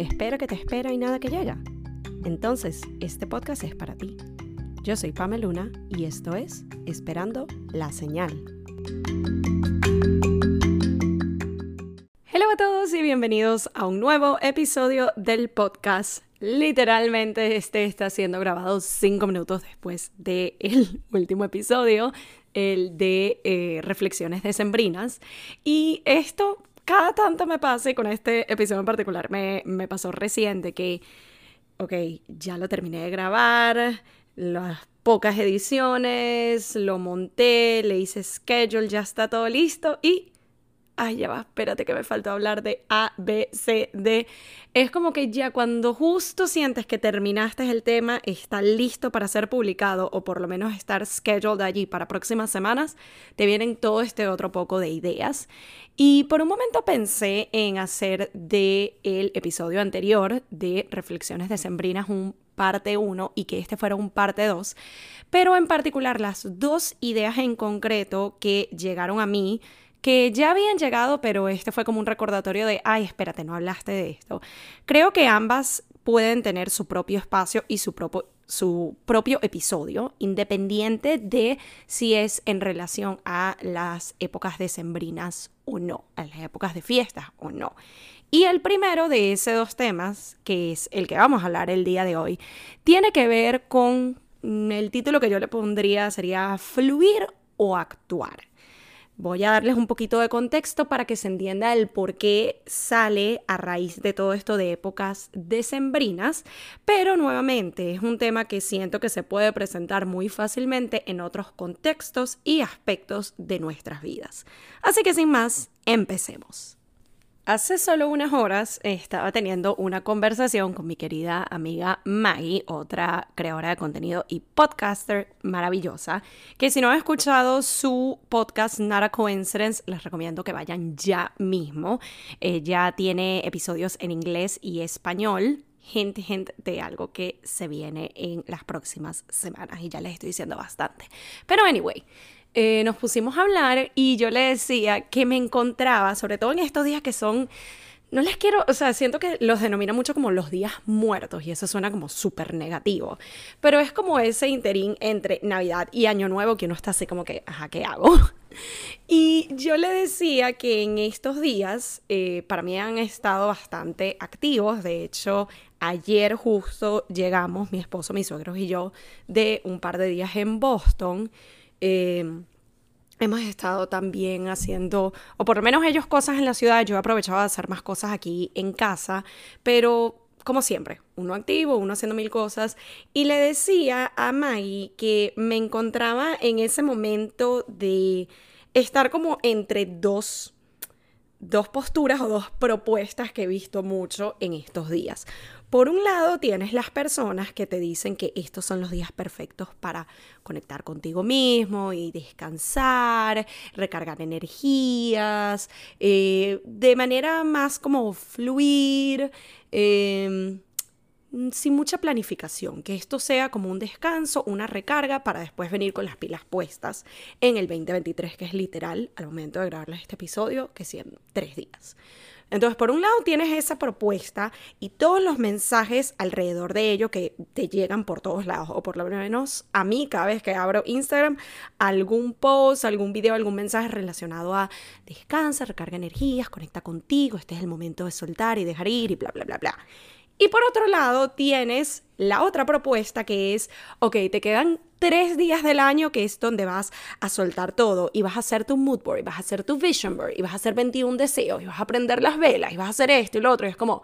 espera que te espera y nada que llega. Entonces, este podcast es para ti. Yo soy Pamela Luna y esto es Esperando la Señal. Hola a todos y bienvenidos a un nuevo episodio del podcast. Literalmente este está siendo grabado cinco minutos después del último episodio, el de eh, Reflexiones Decembrinas. Y esto cada tanto me pasa y con este episodio en particular me, me pasó reciente que, ok, ya lo terminé de grabar, las pocas ediciones, lo monté, le hice schedule, ya está todo listo y ay, ya va, espérate que me faltó hablar de A, B, C, D. Es como que ya cuando justo sientes que terminaste el tema, está listo para ser publicado o por lo menos estar scheduled allí para próximas semanas, te vienen todo este otro poco de ideas. Y por un momento pensé en hacer de el episodio anterior de Reflexiones Decembrinas un parte 1 y que este fuera un parte 2, pero en particular las dos ideas en concreto que llegaron a mí que ya habían llegado, pero este fue como un recordatorio de, ay, espérate, no hablaste de esto. Creo que ambas pueden tener su propio espacio y su propio, su propio episodio, independiente de si es en relación a las épocas decembrinas o no, a las épocas de fiestas o no. Y el primero de esos dos temas, que es el que vamos a hablar el día de hoy, tiene que ver con el título que yo le pondría sería fluir o actuar. Voy a darles un poquito de contexto para que se entienda el por qué sale a raíz de todo esto de épocas decembrinas, pero nuevamente es un tema que siento que se puede presentar muy fácilmente en otros contextos y aspectos de nuestras vidas. Así que sin más, empecemos. Hace solo unas horas estaba teniendo una conversación con mi querida amiga Maggie, otra creadora de contenido y podcaster maravillosa, que si no han escuchado su podcast Not a Coincidence, les recomiendo que vayan ya mismo. Ella tiene episodios en inglés y español, hint, hint de algo que se viene en las próximas semanas y ya les estoy diciendo bastante. Pero anyway, eh, nos pusimos a hablar y yo le decía que me encontraba, sobre todo en estos días que son, no les quiero, o sea, siento que los denomina mucho como los días muertos y eso suena como súper negativo, pero es como ese interín entre Navidad y Año Nuevo que uno está así como que, ajá, ¿qué hago? Y yo le decía que en estos días eh, para mí han estado bastante activos, de hecho ayer justo llegamos, mi esposo, mis suegros y yo, de un par de días en Boston. Em, hemos estado también haciendo, o por lo menos ellos cosas en la ciudad, yo he aprovechado de hacer más cosas aquí en casa, pero como siempre, uno activo, uno haciendo mil cosas. Y le decía a Maggie que me encontraba en ese momento de estar como entre dos, dos posturas o dos propuestas que he visto mucho en estos días. Por un lado, tienes las personas que te dicen que estos son los días perfectos para conectar contigo mismo y descansar, recargar energías, eh, de manera más como fluir. Em, sin mucha planificación, que esto sea como un descanso, una recarga para después venir con las pilas puestas en el 2023, que es literal al momento de grabarles este episodio, que en tres días. Entonces, por un lado tienes esa propuesta y todos los mensajes alrededor de ello que te llegan por todos lados, o por lo menos a mí cada vez que abro Instagram, algún post, algún video, algún mensaje relacionado a descansa, recarga energías, conecta contigo, este es el momento de soltar y dejar ir y bla, bla, bla, bla. Y por otro lado tienes la otra propuesta que es, ok, te quedan tres días del año que es donde vas a soltar todo y vas a hacer tu mood board, y vas a hacer tu vision board, y vas a hacer 21 deseos, y vas a prender las velas, y vas a hacer esto y lo otro. Y es como,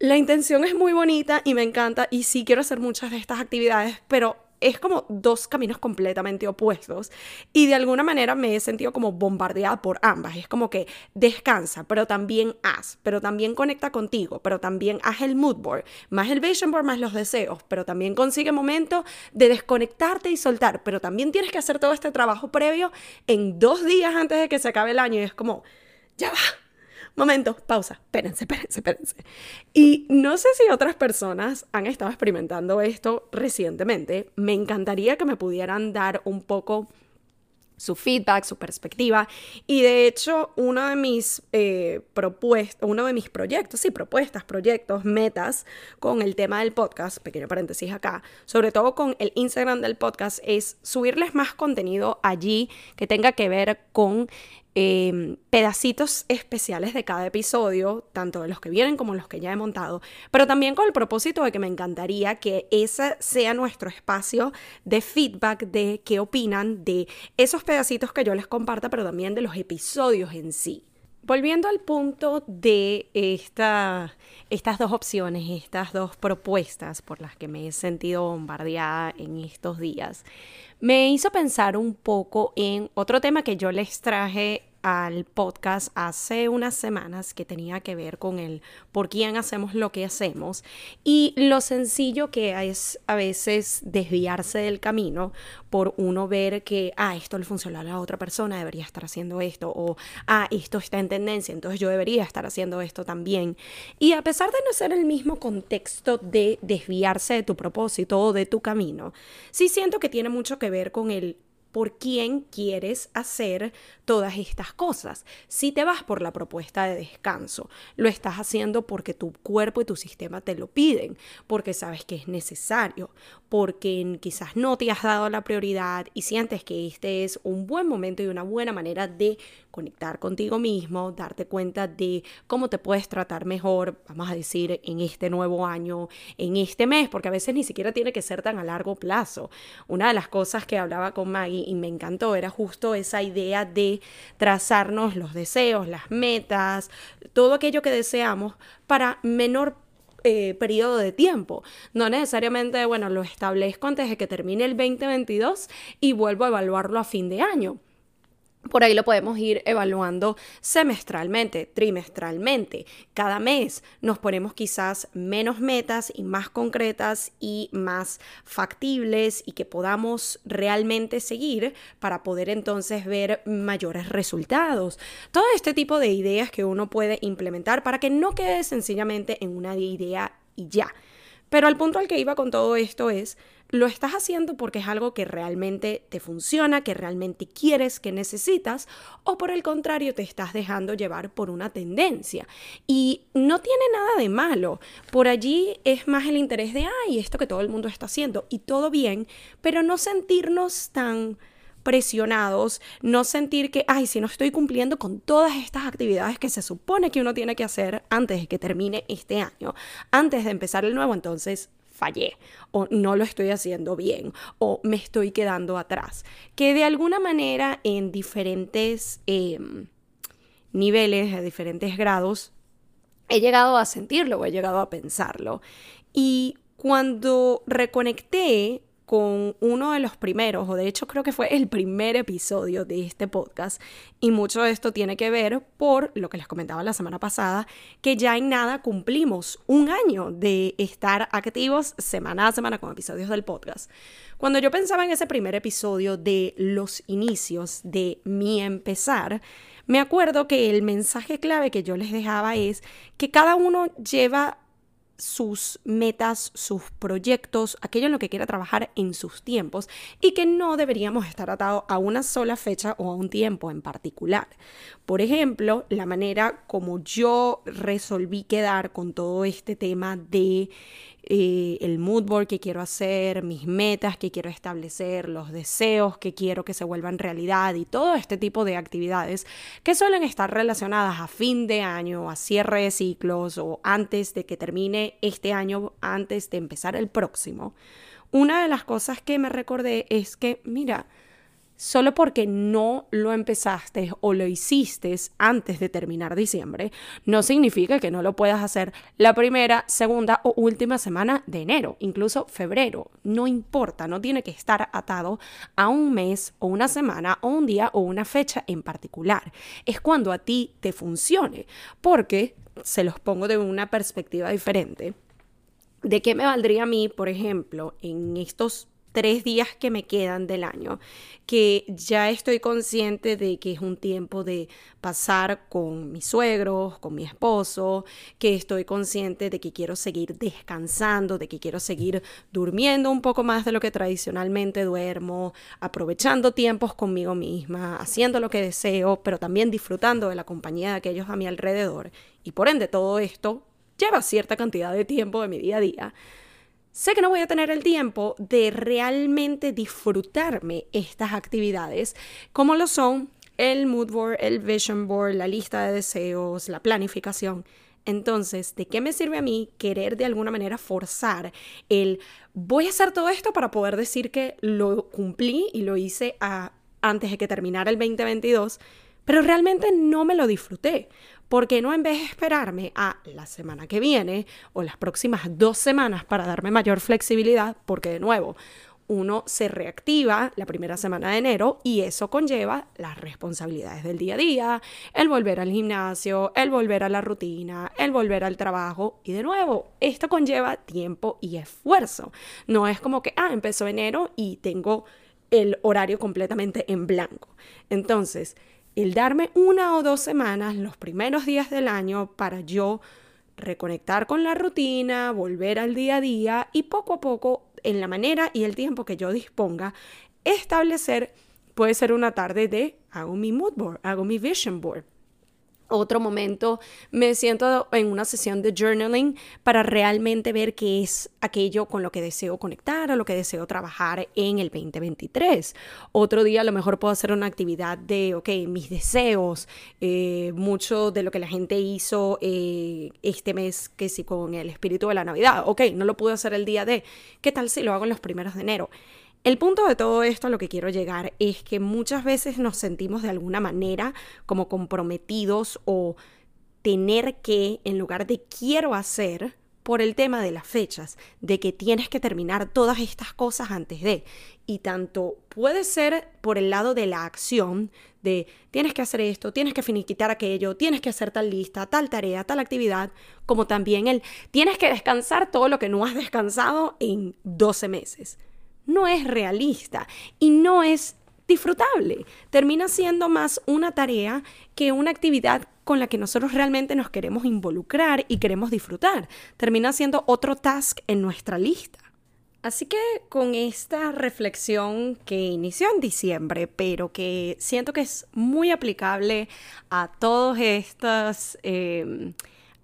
la intención es muy bonita y me encanta y sí quiero hacer muchas de estas actividades, pero es como dos caminos completamente opuestos y de alguna manera me he sentido como bombardeada por ambas. Es como que descansa, pero también haz, pero también conecta contigo, pero también haz el mood board, más el vision board, más los deseos, pero también consigue momento de desconectarte y soltar, pero también tienes que hacer todo este trabajo previo en dos días antes de que se acabe el año y es como, ya va momento, pausa, espérense, espérense, espérense. Y no sé si otras personas han estado experimentando esto recientemente. Me encantaría que me pudieran dar un poco su feedback, su perspectiva. Y de hecho, uno de mis eh, propuestas, uno de mis proyectos, sí, propuestas, proyectos, metas con el tema del podcast, pequeño paréntesis acá, sobre todo con el Instagram del podcast, es subirles más contenido allí que tenga que ver con Em, pedacitos especiales de cada episodio, tanto de los que vienen como los que ya he montado, pero también con el propósito de que me encantaría que ese sea nuestro espacio de feedback de qué opinan de esos pedacitos que yo les comparta, pero también de los episodios en sí. Volviendo al punto de esta, estas dos opciones, estas dos propuestas por las que me he sentido bombardeada en estos días, me hizo pensar un poco en otro tema que yo les traje al podcast hace unas semanas que tenía que ver con el por quién hacemos lo que hacemos y lo sencillo que es a veces desviarse del camino por uno ver que, ah, esto le funcionó a la otra persona, debería estar haciendo esto, o, ah, esto está en tendencia, entonces yo debería estar haciendo esto también. Y a pesar de no ser el mismo contexto de desviarse de tu propósito o de tu camino, sí siento que tiene mucho que ver con el por quién quieres hacer todas estas cosas. Si te vas por la propuesta de descanso, lo estás haciendo porque tu cuerpo y tu sistema te lo piden, porque sabes que es necesario, porque quizás no te has dado la prioridad y sientes que este es un buen momento y una buena manera de conectar contigo mismo, darte cuenta de cómo te puedes tratar mejor, vamos a decir, en este nuevo año, en este mes, porque a veces ni siquiera tiene que ser tan a largo plazo. Una de las cosas que hablaba con Maggie y me encantó era justo esa idea de trazarnos los deseos, las metas, todo aquello que deseamos para menor eh, periodo de tiempo. No necesariamente, bueno, lo establezco antes de que termine el 2022 y vuelvo a evaluarlo a fin de año. Por ahí lo podemos ir evaluando semestralmente, trimestralmente. Cada mes nos ponemos quizás menos metas y más concretas y más factibles y que podamos realmente seguir para poder entonces ver mayores resultados. Todo este tipo de ideas que uno puede implementar para que no quede sencillamente en una idea y ya. Pero al punto al que iba con todo esto es lo estás haciendo porque es algo que realmente te funciona, que realmente quieres, que necesitas, o por el contrario te estás dejando llevar por una tendencia. Y no tiene nada de malo. Por allí es más el interés de, ay, esto que todo el mundo está haciendo, y todo bien, pero no sentirnos tan presionados, no sentir que, ay, si no estoy cumpliendo con todas estas actividades que se supone que uno tiene que hacer antes de que termine este año, antes de empezar el nuevo, entonces fallé o no lo estoy haciendo bien o me estoy quedando atrás. Que de alguna manera en diferentes em, niveles, a diferentes grados, he llegado a sentirlo o he llegado a pensarlo. Y cuando reconecté con uno de los primeros, o de hecho creo que fue el primer episodio de este podcast, y mucho de esto tiene que ver por lo que les comentaba la semana pasada, que ya en nada cumplimos un año de estar activos semana a semana con episodios del podcast. Cuando yo pensaba en ese primer episodio de los inicios de mi empezar, me acuerdo que el mensaje clave que yo les dejaba es que cada uno lleva sus metas, sus proyectos, aquello en lo que quiera trabajar en sus tiempos y que no deberíamos estar atados a una sola fecha o a un tiempo en particular. Por ejemplo, la manera como yo resolví quedar con todo este tema de eh, el mood board que quiero hacer, mis metas que quiero establecer, los deseos que quiero que se vuelvan realidad y todo este tipo de actividades que suelen estar relacionadas a fin de año, a cierre de ciclos o antes de que termine este año, antes de empezar el próximo. Una de las cosas que me recordé es que, mira, solo porque no lo empezaste o lo hiciste antes de terminar diciembre, no significa que no lo puedas hacer la primera, segunda o última semana de enero, incluso febrero. No importa, no tiene que estar atado a un mes o una semana o un día o una fecha en particular. Es cuando a ti te funcione, porque se los pongo de una perspectiva diferente. ¿De qué me valdría a mí, por ejemplo, en estos tres días que me quedan del año, que ya estoy consciente de que es un tiempo de pasar con mis suegros, con mi esposo, que estoy consciente de que quiero seguir descansando, de que quiero seguir durmiendo un poco más de lo que tradicionalmente duermo, aprovechando tiempos conmigo misma, haciendo lo que deseo, pero también disfrutando de la compañía de aquellos a mi alrededor. Y por ende todo esto lleva cierta cantidad de tiempo de mi día a día sé que no voy a tener el tiempo de realmente disfrutarme estas actividades como lo son el mood board, el vision board, la lista de deseos, la planificación. Entonces, ¿de qué me sirve a mí querer de alguna manera forzar el voy a hacer todo esto para poder decir que lo cumplí y lo hice antes de que terminara el 2022, pero realmente no me lo disfruté? ¿Por qué no en vez de esperarme a la semana que viene o las próximas dos semanas para darme mayor flexibilidad? Porque de nuevo, uno se reactiva la primera semana de enero y eso conlleva las responsabilidades del día a día, el volver al gimnasio, el volver a la rutina, el volver al trabajo y de nuevo, esto conlleva tiempo y esfuerzo. No es como que, ah, empezó enero y tengo el horario completamente en blanco. Entonces, el darme una o dos semanas, los primeros días del año, para yo reconectar con la rutina, volver al día a día y poco a poco, en la manera y el tiempo que yo disponga, establecer, puede ser una tarde de hago mi mood board, hago mi vision board otro momento me siento en una sesión de journaling para realmente ver qué es aquello con lo que deseo conectar o lo que deseo trabajar en el 2023. Otro día a lo mejor puedo hacer una actividad de, ok, mis deseos, eh, mucho de lo que la gente hizo eh, este mes, que sí, con el espíritu de la Navidad. Ok, no lo pude hacer el día de, ¿qué tal si lo hago en los primeros de enero? El punto de todo esto a lo que quiero llegar es que muchas veces nos sentimos de alguna manera como comprometidos o tener que, en lugar de quiero hacer, por el tema de las fechas, de que tienes que terminar todas estas cosas antes de. Y tanto puede ser por el lado de la acción, de tienes que hacer esto, tienes que finiquitar aquello, tienes que hacer tal lista, tal tarea, tal actividad, como también el tienes que descansar todo lo que no has descansado en 12 meses no es realista y no es disfrutable. Termina siendo más una tarea que una actividad con la que nosotros realmente nos queremos involucrar y queremos disfrutar. Termina siendo otro task en nuestra lista. Así que con esta reflexión que inició en diciembre, pero que siento que es muy aplicable a todos estos... Eh,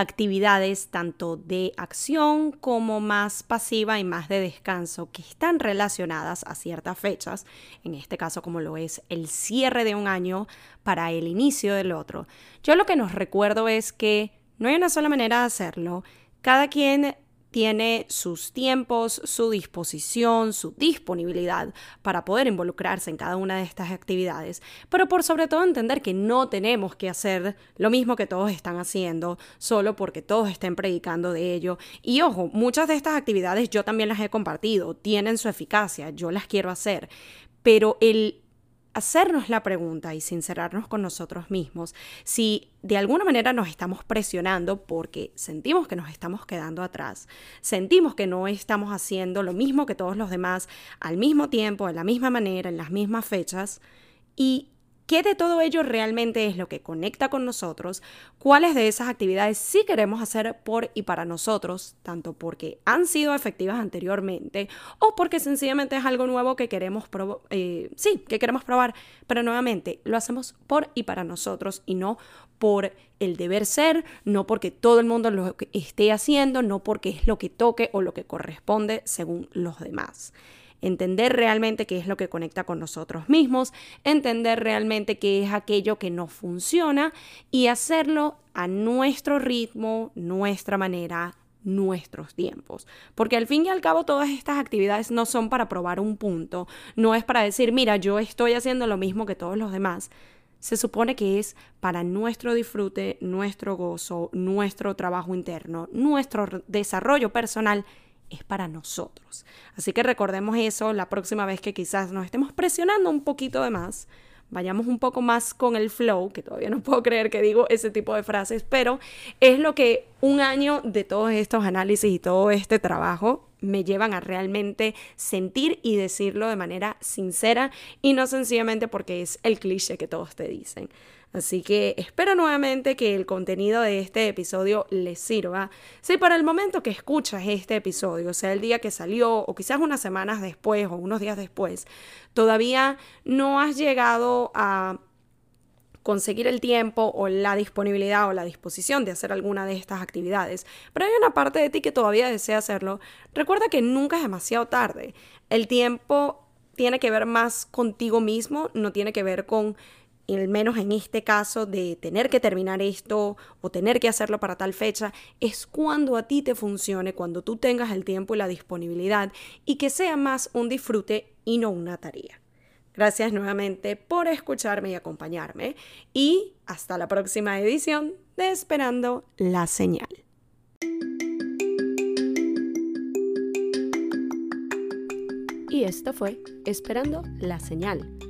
actividades tanto de acción como más pasiva y más de descanso que están relacionadas a ciertas fechas, en este caso como lo es el cierre de un año para el inicio del otro. Yo lo que nos recuerdo es que no hay una sola manera de hacerlo, cada quien tiene sus tiempos, su disposición, su disponibilidad para poder involucrarse en cada una de estas actividades, pero por sobre todo entender que no tenemos que hacer lo mismo que todos están haciendo solo porque todos estén predicando de ello. Y ojo, muchas de estas actividades yo también las he compartido, tienen su eficacia, yo las quiero hacer, pero el hacernos la pregunta y sincerarnos con nosotros mismos si de alguna manera nos estamos presionando porque sentimos que nos estamos quedando atrás, sentimos que no estamos haciendo lo mismo que todos los demás al mismo tiempo, de la misma manera, en las mismas fechas y ¿Qué de todo ello realmente es lo que conecta con nosotros? ¿Cuáles de esas actividades sí queremos hacer por y para nosotros, tanto porque han sido efectivas anteriormente o porque sencillamente es algo nuevo que queremos, eh, sí, que queremos probar, pero nuevamente lo hacemos por y para nosotros y no por el deber ser, no porque todo el mundo lo esté haciendo, no porque es lo que toque o lo que corresponde según los demás entender realmente qué es lo que conecta con nosotros mismos, entender realmente qué es aquello que no funciona y hacerlo a nuestro ritmo, nuestra manera, nuestros tiempos. Porque al fin y al cabo todas estas actividades no son para probar un punto, no es para decir, mira, yo estoy haciendo lo mismo que todos los demás. Se supone que es para nuestro disfrute, nuestro gozo, nuestro trabajo interno, nuestro desarrollo personal es para nosotros. Así que recordemos eso la próxima vez que quizás nos estemos presionando un poquito de más. Vayamos un poco más con el flow, que todavía no puedo creer que digo ese tipo de frases, pero es lo que un año de todos estos análisis y todo este trabajo me llevan a realmente sentir y decirlo de manera sincera y no sencillamente porque es el cliché que todos te dicen. Así que espero nuevamente que el contenido de este episodio les sirva. Si para el momento que escuchas este episodio, sea el día que salió o quizás unas semanas después o unos días después, todavía no has llegado a conseguir el tiempo o la disponibilidad o la disposición de hacer alguna de estas actividades, pero hay una parte de ti que todavía desea hacerlo, recuerda que nunca es demasiado tarde. El tiempo tiene que ver más contigo mismo, no tiene que ver con al menos en este caso de tener que terminar esto o tener que hacerlo para tal fecha, es cuando a ti te funcione, cuando tú tengas el tiempo y la disponibilidad y que sea más un disfrute y no una tarea. Gracias nuevamente por escucharme y acompañarme y hasta la próxima edición de Esperando la Señal. Y esto fue Esperando la Señal